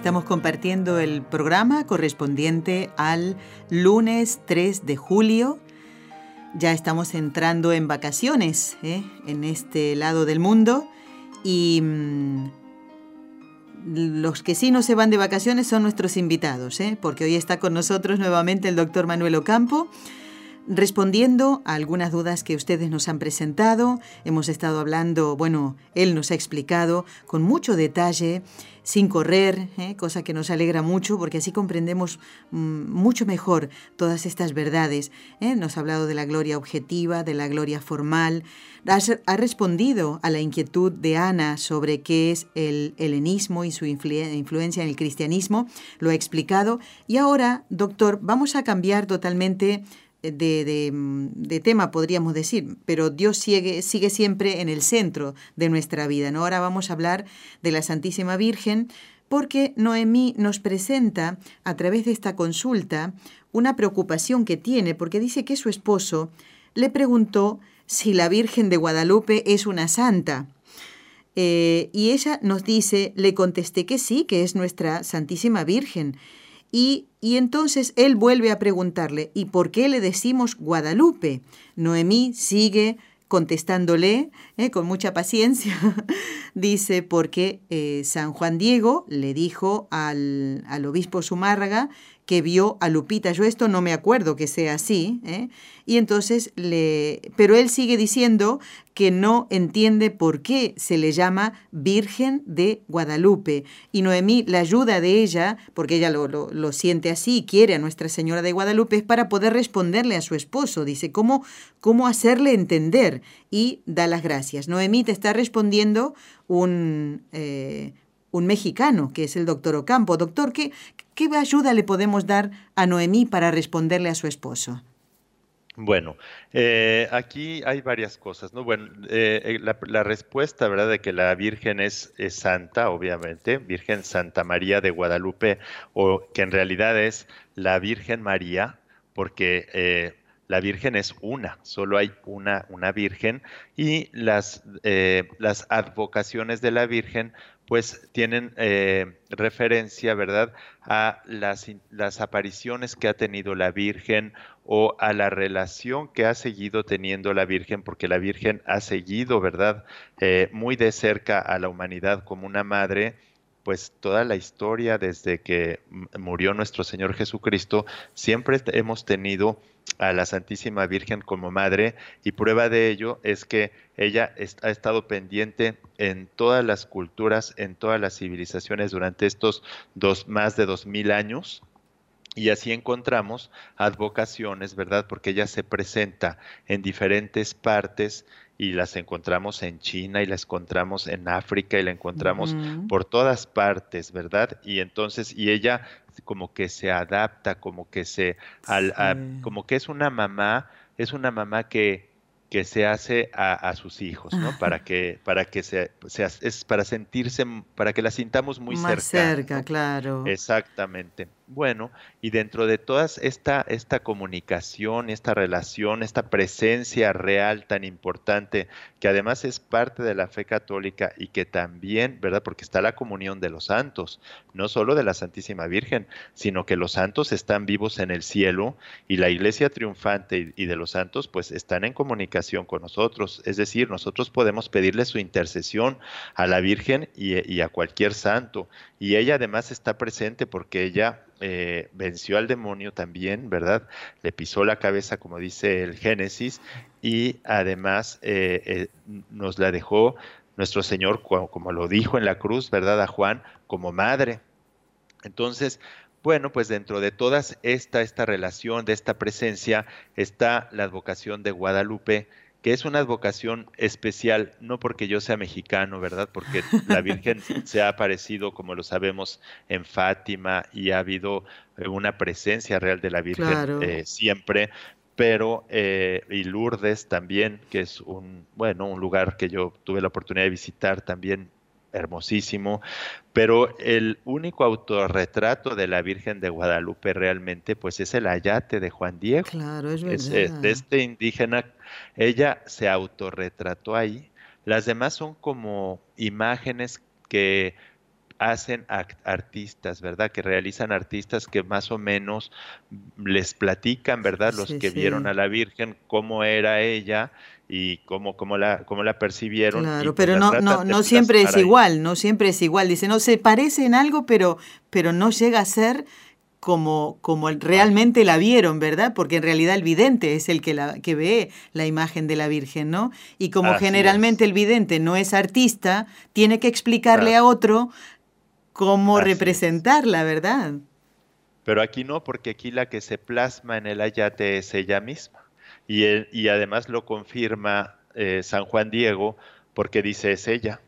Estamos compartiendo el programa correspondiente al lunes 3 de julio. Ya estamos entrando en vacaciones ¿eh? en este lado del mundo y mm, los que sí no se van de vacaciones son nuestros invitados, ¿eh? porque hoy está con nosotros nuevamente el doctor Manuel Ocampo respondiendo a algunas dudas que ustedes nos han presentado. Hemos estado hablando, bueno, él nos ha explicado con mucho detalle, sin correr, ¿eh? cosa que nos alegra mucho porque así comprendemos mm, mucho mejor todas estas verdades. ¿eh? Nos ha hablado de la gloria objetiva, de la gloria formal. Ha, respondido a la inquietud de Ana sobre qué es el helenismo y su influencia en el cristianismo. Lo ha explicado. Y ahora, doctor, vamos a cambiar totalmente de, tema, podríamos decir, pero Dios sigue, sigue siempre en el centro de nuestra vida. ¿no? Ahora vamos a hablar de la Santísima Virgen, porque Noemí nos presenta a través de esta consulta una preocupación que tiene, porque dice que su esposo le preguntó si la Virgen de Guadalupe es una santa. Eh, y ella nos dice, le contesté que sí, que es nuestra Santísima Virgen. Y, entonces él vuelve a preguntarle, ¿y por qué le decimos Guadalupe? Noemí sigue contestándole eh, con mucha paciencia, dice, porque eh, San Juan Diego le dijo al, al obispo Zumárraga que vio a Lupita. Yo esto no me acuerdo que sea así. ¿eh? Y entonces le... Pero él sigue diciendo que no entiende por qué se le llama Virgen de Guadalupe. Y Noemí, la ayuda de ella, porque ella lo, lo, siente así y quiere a Nuestra Señora de Guadalupe, es para poder responderle a su esposo. Dice, ¿cómo, cómo hacerle entender? Y da las gracias. Noemí te está respondiendo un... Eh, un mexicano, que es el doctor Ocampo. Doctor, ¿qué, ¿qué ayuda le podemos dar a Noemí para responderle a su esposo? Bueno, eh, aquí hay varias cosas, ¿no? Bueno, eh, eh, la, respuesta, ¿verdad?, de que la Virgen es, santa, obviamente, Virgen Santa María de Guadalupe, o que en realidad es la Virgen María, porque la Virgen es una, solo hay una, una Virgen, y las, las advocaciones de la Virgen pues tienen eh, referencia, ¿verdad?, a las, apariciones que ha tenido la Virgen o a la relación que ha seguido teniendo la Virgen, porque la Virgen ha seguido, ¿verdad?, eh, muy de cerca a la humanidad como una madre, pues toda la historia desde que murió nuestro Señor Jesucristo, siempre hemos tenido a la Santísima Virgen como madre y prueba de ello es que ella ha estado pendiente en todas las culturas, en todas las civilizaciones durante estos dos, más de dos mil años. Y así encontramos advocaciones, ¿verdad? Porque ella se presenta en diferentes partes y las encontramos en China y las encontramos en África y la encontramos por todas partes, ¿verdad? Y entonces, y ella como que se adapta, como que se, al, como que es una mamá, es una mamá que, que se hace a, sus hijos, ¿no? Para que, para que se, es para sentirse, para que la sintamos muy Más cerca, claro. Exactamente. Bueno, y dentro de toda esta, esta comunicación, esta relación, esta presencia real tan importante, que además es parte de la fe católica y que también, ¿verdad? Porque está la comunión de los santos, no solo de la Santísima Virgen, sino que los santos están vivos en el cielo y la iglesia triunfante y de los santos pues están en comunicación con nosotros. Es decir, nosotros podemos pedirle su intercesión a la Virgen y, y a cualquier santo. Y ella además está presente porque ella eh, venció al demonio también, ¿verdad? Le pisó la cabeza, como dice el Génesis, y además eh, eh, nos la dejó nuestro Señor, como, lo dijo en la cruz, ¿verdad? A Juan, como madre. Entonces, bueno, pues dentro de toda esta, esta relación, de esta presencia, está la advocación de Guadalupe, que es una advocación especial, no porque yo sea mexicano, ¿verdad? Porque la Virgen se ha aparecido, como lo sabemos, en Fátima y ha habido eh, una presencia real de la Virgen eh, siempre, pero eh, y Lourdes también, que es un, bueno, un lugar que yo tuve la oportunidad de visitar también hermosísimo, pero el único autorretrato de la Virgen de Guadalupe realmente, pues es el ayate de Juan Diego. Claro, es verdad. de este indígena ella se autorretrató ahí. Las demás son como imágenes que hacen artistas, ¿verdad? Que realizan artistas que más o menos les platican, ¿verdad? Los que vieron a la Virgen, cómo era ella y cómo, cómo, la, cómo la percibieron. Claro, pero no, no, no siempre es igual, no siempre es igual. Dice, no, se parece en algo, pero, pero no llega a ser como, como realmente la vieron, ¿verdad? Porque en realidad el vidente es el que, la, que ve la imagen de la Virgen, ¿no? Y como generalmente el vidente no es artista, tiene que explicarle a otro cómo representarla, ¿verdad? Pero aquí no, porque aquí la que se plasma en el ayate es ella misma. Y, y además lo confirma eh, San Juan Diego porque dice es ella.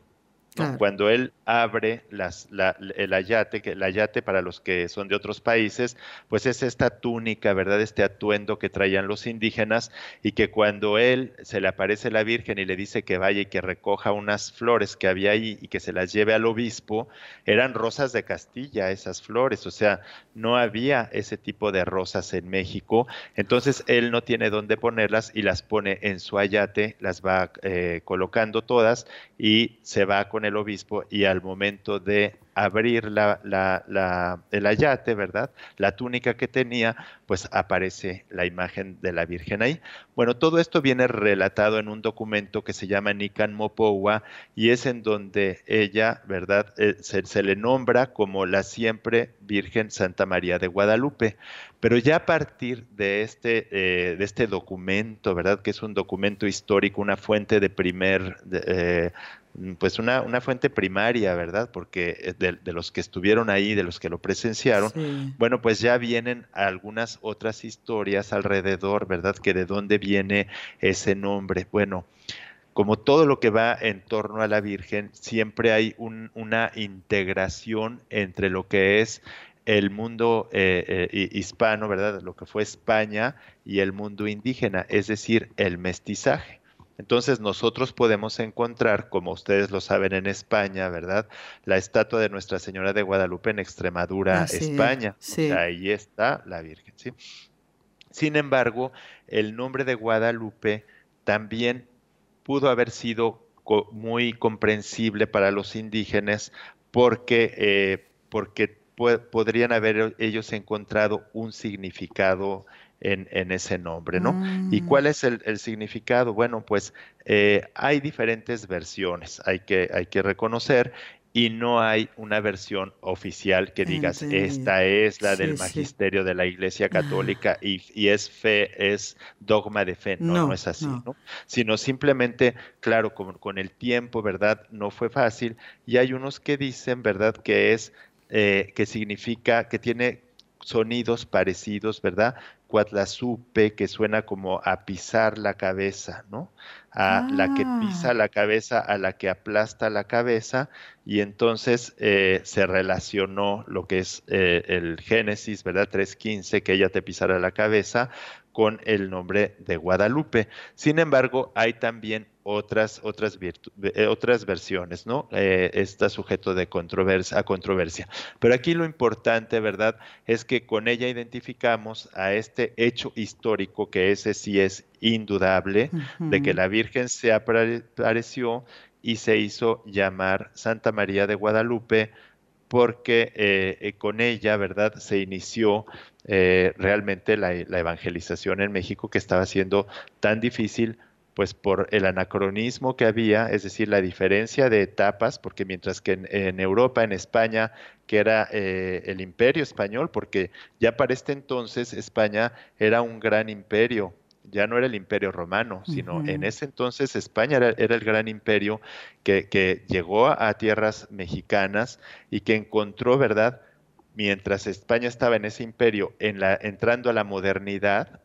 Cuando él abre las, el ayate, que el ayate para los que son de otros países, pues es esta túnica, ¿verdad? Este atuendo que traían los indígenas y que cuando él se le aparece la Virgen y le dice que vaya y que recoja unas flores que había ahí y que se las lleve al obispo, eran rosas de Castilla esas flores, o sea, no había ese tipo de rosas en México, entonces él no tiene dónde ponerlas y las pone en su ayate, las va eh, colocando todas y se va con el obispo y al momento de abrir la, el ayate, ¿verdad? La túnica que tenía, pues aparece la imagen de la Virgen ahí. Bueno, todo esto viene relatado en un documento que se llama Nican Mopowa y es en donde ella, ¿verdad? Eh, se, le nombra como la siempre Virgen Santa María de Guadalupe. Pero ya a partir de este, eh, de este documento, ¿verdad? Que es un documento histórico, una fuente de primer, eh, pues una, una, fuente primaria, ¿verdad? Porque de, los que estuvieron ahí, de los que lo presenciaron, bueno, pues ya vienen algunas otras historias alrededor, ¿verdad? Que de dónde viene ese nombre. Bueno, como todo lo que va en torno a la Virgen, siempre hay una integración entre lo que es el mundo eh, eh, hispano, ¿verdad? Lo que fue España y el mundo indígena, es decir, el mestizaje. Entonces nosotros podemos encontrar, como ustedes lo saben en España, ¿verdad? La estatua de Nuestra Señora de Guadalupe en Extremadura, España. ahí está la Virgen, ¿sí? Sin embargo, el nombre de Guadalupe también pudo haber sido muy comprensible para los indígenas porque, eh, porque podrían haber ellos encontrado un significado en, ese nombre, ¿no? ¿Y mm. cuál es el, significado? Bueno, pues eh, hay diferentes versiones, hay que, hay que reconocer, y no hay una versión oficial que digas, esta es la del magisterio de la Iglesia Católica y, es fe, es dogma de fe. No, no, es así, no. Sino simplemente, claro, con, con, el tiempo, ¿verdad? No fue fácil. Y hay unos que dicen, ¿verdad? Que es, eh, que significa, que tiene sonidos parecidos, ¿verdad? Que suena como a pisar la cabeza, ¿no? A la que pisa ah. la cabeza, a la que aplasta la cabeza, y entonces eh, se relacionó lo que es eh, el Génesis, ¿verdad? 3.15, que ella te pisara la cabeza, con el nombre de Guadalupe. Sin embargo, hay también otras, otras, eh, otras versiones, ¿no? Eh, está sujeto de controversia, a controversia. Pero aquí lo importante, ¿verdad?, es que con ella identificamos a este hecho histórico, que ese sí es indudable, de que la Virgen se apareció y se hizo llamar Santa María de Guadalupe porque eh, con ella, ¿verdad?, se inició realmente la, la evangelización en México que estaba siendo tan difícil pues por el anacronismo que había, es decir, la diferencia de etapas, porque mientras que en, Europa, en España, que era eh, el imperio español, porque ya para este entonces España era un gran imperio, ya no era el imperio romano, sino en ese entonces España era, el gran imperio que, llegó a, tierras mexicanas y que encontró, ¿verdad? Mientras España estaba en ese imperio, en la, entrando a la modernidad,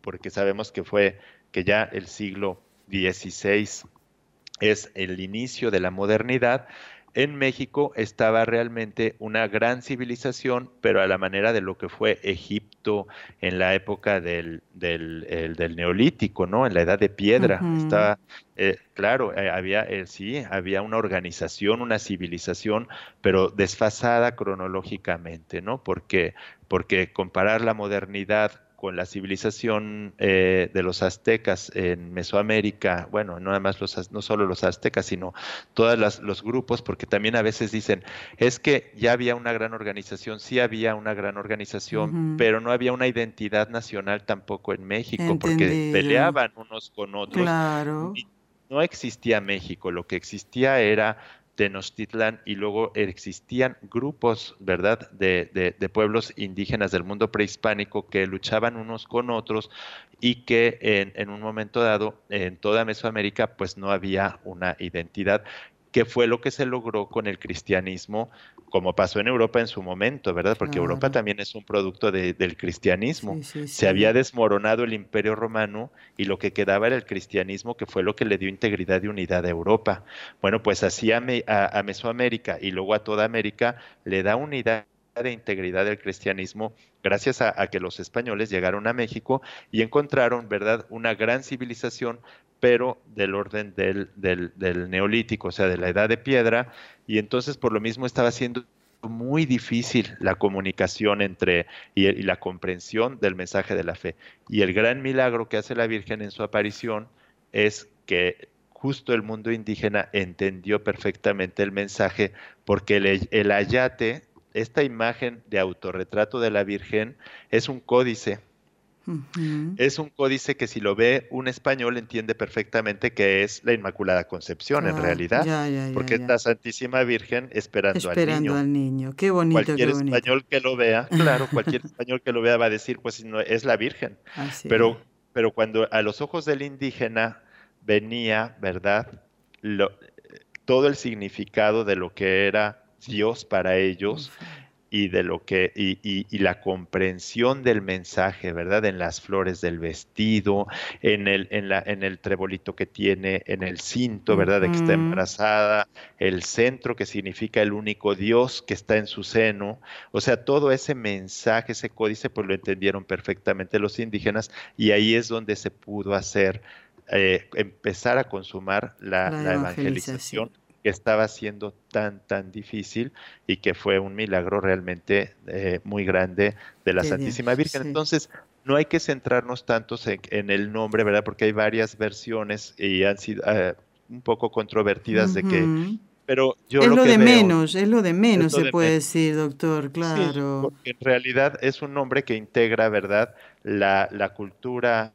porque sabemos que fue que ya el siglo XVI es el inicio de la modernidad, en México estaba realmente una gran civilización, pero a la manera de lo que fue Egipto en la época del, neolítico, ¿no? En la edad de piedra. Estaba, eh, claro, eh, había, eh, sí, había una organización, una civilización, pero desfasada cronológicamente, ¿no? Porque, porque comparar la modernidad con la civilización eh, de los aztecas en Mesoamérica, bueno, no nada más los, no solo los aztecas, sino todos los grupos, porque también a veces dicen, es que ya había una gran organización, sí había una gran organización, pero no había una identidad nacional tampoco en México, porque peleaban unos con otros. Claro. no existía México, lo que existía era Tenochtitlan y luego existían grupos, ¿verdad?, de, pueblos indígenas del mundo prehispánico que luchaban unos con otros y que en, en, un momento dado en toda Mesoamérica pues no había una identidad que fue lo que se logró con el cristianismo, como pasó en Europa en su momento, ¿verdad? Porque Europa también es un producto del cristianismo. Se había desmoronado el imperio romano y lo que quedaba era el cristianismo, que fue lo que le dio integridad y unidad a Europa. Bueno, pues así a, Mesoamérica y luego a toda América le da unidad de integridad del cristianismo gracias a, que los españoles llegaron a México y encontraron, ¿verdad?, una gran civilización pero del orden del, del, neolítico, o sea, de la edad de piedra, y entonces por lo mismo estaba siendo muy difícil la comunicación entre y, la comprensión del mensaje de la fe. Y el gran milagro que hace la Virgen en su aparición es que justo el mundo indígena entendió perfectamente el mensaje porque el, el ayate, esta imagen de autorretrato de la Virgen, es un códice es un códice que si lo ve un español entiende perfectamente que es la Inmaculada Concepción en realidad, porque es la Santísima Virgen esperando, al, niño. Qué bonito. Cualquier español que lo vea, claro, cualquier español que lo vea va a decir, pues no, es la Virgen. pero, pero cuando a los ojos del indígena venía, ¿verdad? todo el significado de lo que era Dios para ellos y de lo que y, y, la comprensión del mensaje, ¿verdad? En las flores del vestido, en el en la en el trebolito que tiene en el cinto, ¿verdad? De que está embarazada, el centro que significa el único Dios que está en su seno, o sea, todo ese mensaje, ese códice, pues lo entendieron perfectamente los indígenas y ahí es donde se pudo hacer eh, empezar a consumar la, evangelización que estaba siendo tan, tan difícil y que fue un milagro realmente eh, muy grande de la Santísima Virgen. Entonces, no hay que centrarnos tantos en, el nombre, ¿verdad? Porque hay varias versiones y han sido eh, un poco controvertidas de que pero yo es lo, de menos, es lo de menos se puede decir, doctor, claro. porque en realidad es un nombre que integra, ¿verdad? La, la cultura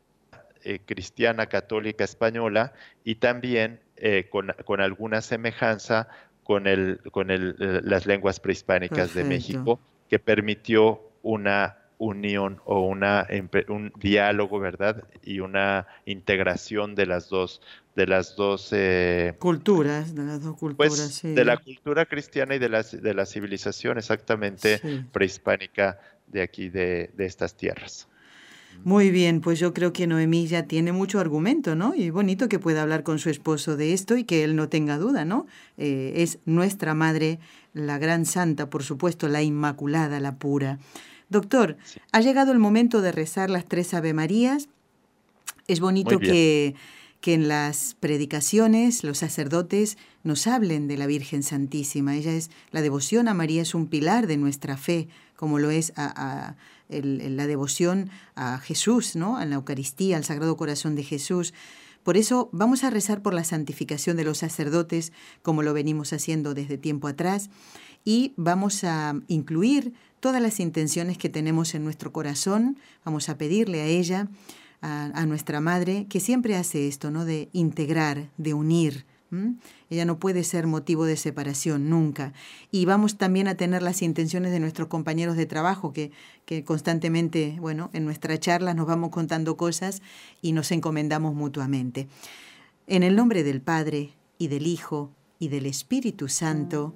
eh, cristiana católica española y también eh, con, alguna semejanza con, el, con el, eh, las lenguas prehispánicas de México, que permitió una unión o una, un diálogo, ¿verdad? Y una integración de las dos, de las dos eh, culturas, de las dos culturas, pues, de la cultura cristiana y de la, de la civilización exactamente prehispánica de aquí, de, de estas tierras. Muy bien, pues yo creo que Noemí ya tiene mucho argumento, ¿no? Y bonito que pueda hablar con su esposo de esto y que él no tenga duda, ¿no? Eh, es nuestra madre, la gran santa, por supuesto, la inmaculada, la pura. Doctor, ha llegado el momento de rezar las tres Ave Marías. Es bonito que, que en las predicaciones los sacerdotes nos hablen de la Virgen Santísima. Ella es, la devoción a María es un pilar de nuestra fe, como lo es a la devoción a Jesús, ¿no? a la Eucaristía, al Sagrado Corazón de Jesús. Por eso vamos a rezar por la santificación de los sacerdotes, como lo venimos haciendo desde tiempo atrás, y vamos a incluir todas las intenciones que tenemos en nuestro corazón, vamos a pedirle a ella, a, a nuestra Madre, que siempre hace esto, ¿no? de integrar, de unir, ella no puede ser motivo de separación nunca. Y vamos también a tener las intenciones de nuestros compañeros de trabajo que, que constantemente, bueno, en nuestra charla nos vamos contando cosas y nos encomendamos mutuamente. En el nombre del Padre y del Hijo y del Espíritu Santo.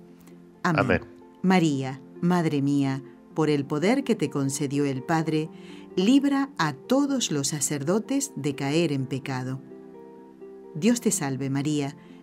Amén. María, Madre mía, por el poder que te concedió el Padre, libra a todos los sacerdotes de caer en pecado. Dios te salve María,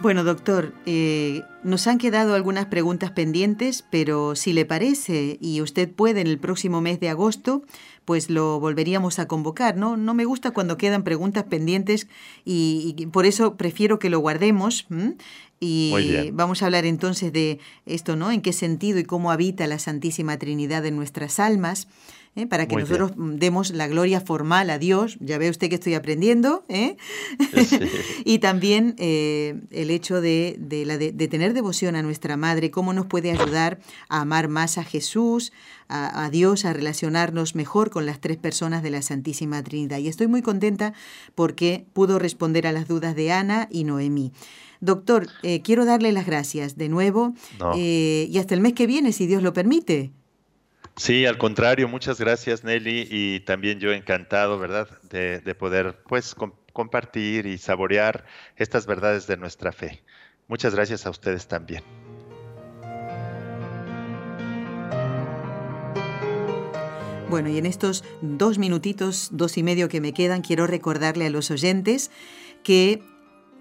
Bueno, doctor, eh, nos han quedado algunas preguntas pendientes, pero si le parece y usted puede en el próximo mes de agosto, pues lo volveríamos a convocar, ¿no? No me gusta cuando quedan preguntas pendientes y, por eso prefiero que lo guardemos. Y vamos a hablar entonces de esto, ¿no? En qué sentido y cómo habita la Santísima Trinidad en nuestras almas. ¿Eh? para que nosotros demos la gloria formal a Dios. Ya ve usted que estoy aprendiendo. ¿eh? y también eh, el hecho de, de, tener devoción a nuestra Madre, cómo nos puede ayudar a amar más a Jesús, a, a, Dios, a relacionarnos mejor con las tres personas de la Santísima Trinidad. Y estoy muy contenta porque pudo responder a las dudas de Ana y Noemí. Doctor, quiero darle las gracias de nuevo y hasta el mes que viene, si Dios lo permite. Sí, al contrario, muchas gracias Nelly y también yo encantado, ¿verdad?, de, poder pues compartir y saborear estas verdades de nuestra fe. Muchas gracias a ustedes también. Bueno, y en estos dos minutitos, dos y medio que me quedan, quiero recordarle a los oyentes que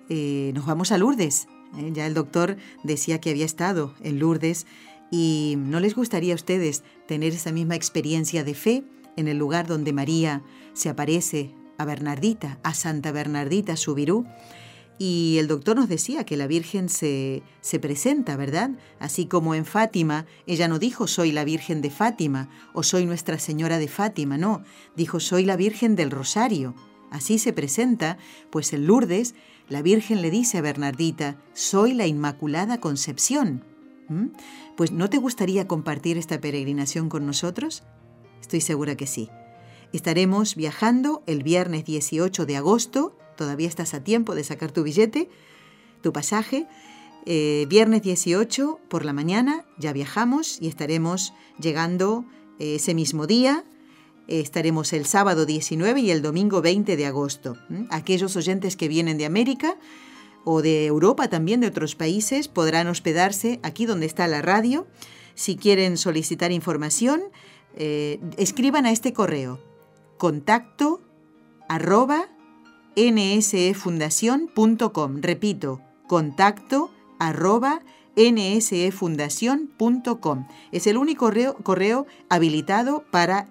eh, nos vamos a Lourdes. ¿eh? Ya el doctor decía que había estado en Lourdes ¿Y no les gustaría a ustedes tener esa misma experiencia de fe en el lugar donde María se aparece a Bernardita, a Santa Bernardita Subirú? Y el doctor nos decía que la Virgen se, se presenta, ¿verdad? Así como en Fátima, ella no dijo soy la Virgen de Fátima o soy Nuestra Señora de Fátima, no, dijo soy la Virgen del Rosario. Así se presenta, pues en Lourdes la Virgen le dice a Bernardita, soy la Inmaculada Concepción. ¿Mm? Pues ¿no te gustaría compartir esta peregrinación con nosotros? Estoy segura que sí. Estaremos viajando el viernes 18 de agosto, todavía estás a tiempo de sacar tu billete, tu pasaje. Eh, viernes 18 por la mañana ya viajamos y estaremos llegando eh, ese mismo día. estaremos el sábado 19 y el domingo 20 de agosto. Aquellos oyentes que vienen de América, o de Europa, también de otros países, podrán hospedarse aquí donde está la radio. Si quieren solicitar información, eh, escriban a este correo contacto arroba nsfundación.com. Repito, contacto arroba nsfundación.com. Es el único correo, correo habilitado para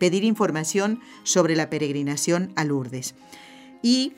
pedir información sobre la peregrinación a Lourdes. Y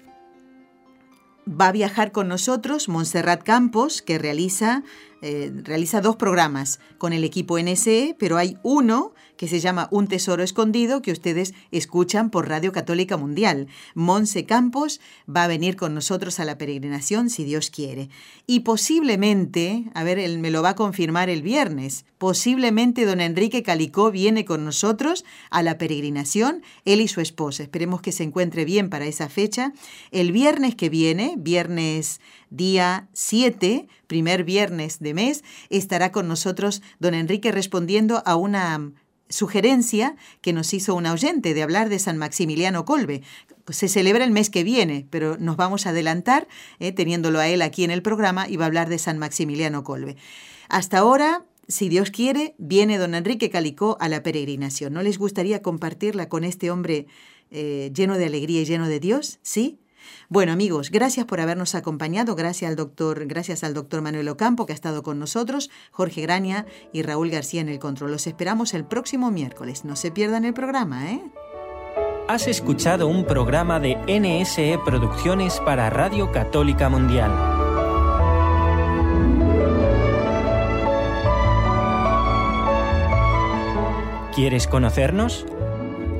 va a viajar con nosotros Montserrat Campos, que realiza, eh, realiza dos programas con el equipo NSE, pero hay uno que se llama Un Tesoro Escondido, que ustedes escuchan por Radio Católica Mundial. Monse Campos va a venir con nosotros a la peregrinación, si Dios quiere. Y posiblemente, a ver, él me lo va a confirmar el viernes, posiblemente don Enrique Calicó viene con nosotros a la peregrinación, él y su esposa. Esperemos que se encuentre bien para esa fecha. El viernes que viene, viernes día 7, primer viernes de mes, estará con nosotros don Enrique respondiendo a una sugerencia que nos hizo un oyente de hablar de San Maximiliano Colbe. Se celebra el mes que viene, pero nos vamos a adelantar, eh, teniéndolo a él aquí en el programa, y va a hablar de San Maximiliano Colbe. Hasta ahora, si Dios quiere, viene don Enrique Calicó a la peregrinación. ¿No les gustaría compartirla con este hombre eh, lleno de alegría y lleno de Dios? ¿Sí? Bueno, amigos, gracias por habernos acompañado. Gracias al doctor, gracias al doctor Manuel Ocampo que ha estado con nosotros, Jorge Graña y Raúl García en el control. Los esperamos el próximo miércoles. No se pierdan el programa, ¿eh? Has escuchado un programa de NSE Producciones para Radio Católica Mundial. ¿Quieres conocernos?